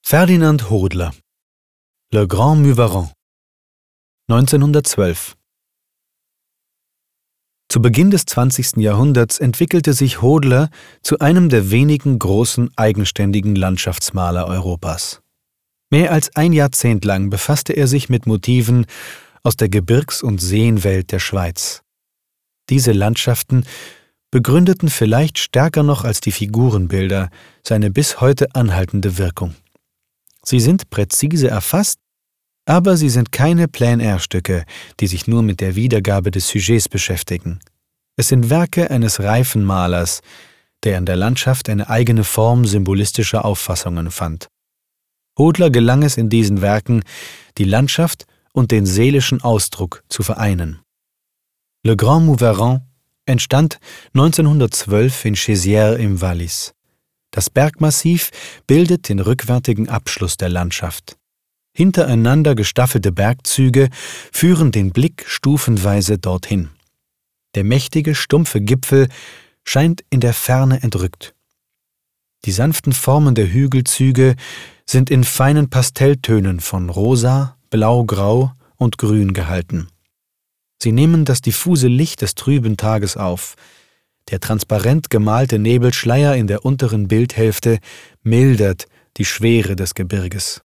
Ferdinand Hodler Le Grand Muvaran 1912 Zu Beginn des 20. Jahrhunderts entwickelte sich Hodler zu einem der wenigen großen eigenständigen Landschaftsmaler Europas. Mehr als ein Jahrzehnt lang befasste er sich mit Motiven aus der Gebirgs- und Seenwelt der Schweiz. Diese Landschaften begründeten vielleicht stärker noch als die Figurenbilder seine bis heute anhaltende Wirkung. Sie sind präzise erfasst, aber sie sind keine Plein-Air-Stücke, die sich nur mit der Wiedergabe des Sujets beschäftigen. Es sind Werke eines reifen Malers, der in der Landschaft eine eigene Form symbolistischer Auffassungen fand. Hodler gelang es in diesen Werken, die Landschaft und den seelischen Ausdruck zu vereinen. Le Grand Mouveran entstand 1912 in Chésières im Wallis. Das Bergmassiv bildet den rückwärtigen Abschluss der Landschaft. Hintereinander gestaffelte Bergzüge führen den Blick stufenweise dorthin. Der mächtige, stumpfe Gipfel scheint in der Ferne entrückt. Die sanften Formen der Hügelzüge sind in feinen Pastelltönen von rosa, blau-grau und grün gehalten. Sie nehmen das diffuse Licht des trüben Tages auf, der transparent gemalte Nebelschleier in der unteren Bildhälfte mildert die Schwere des Gebirges.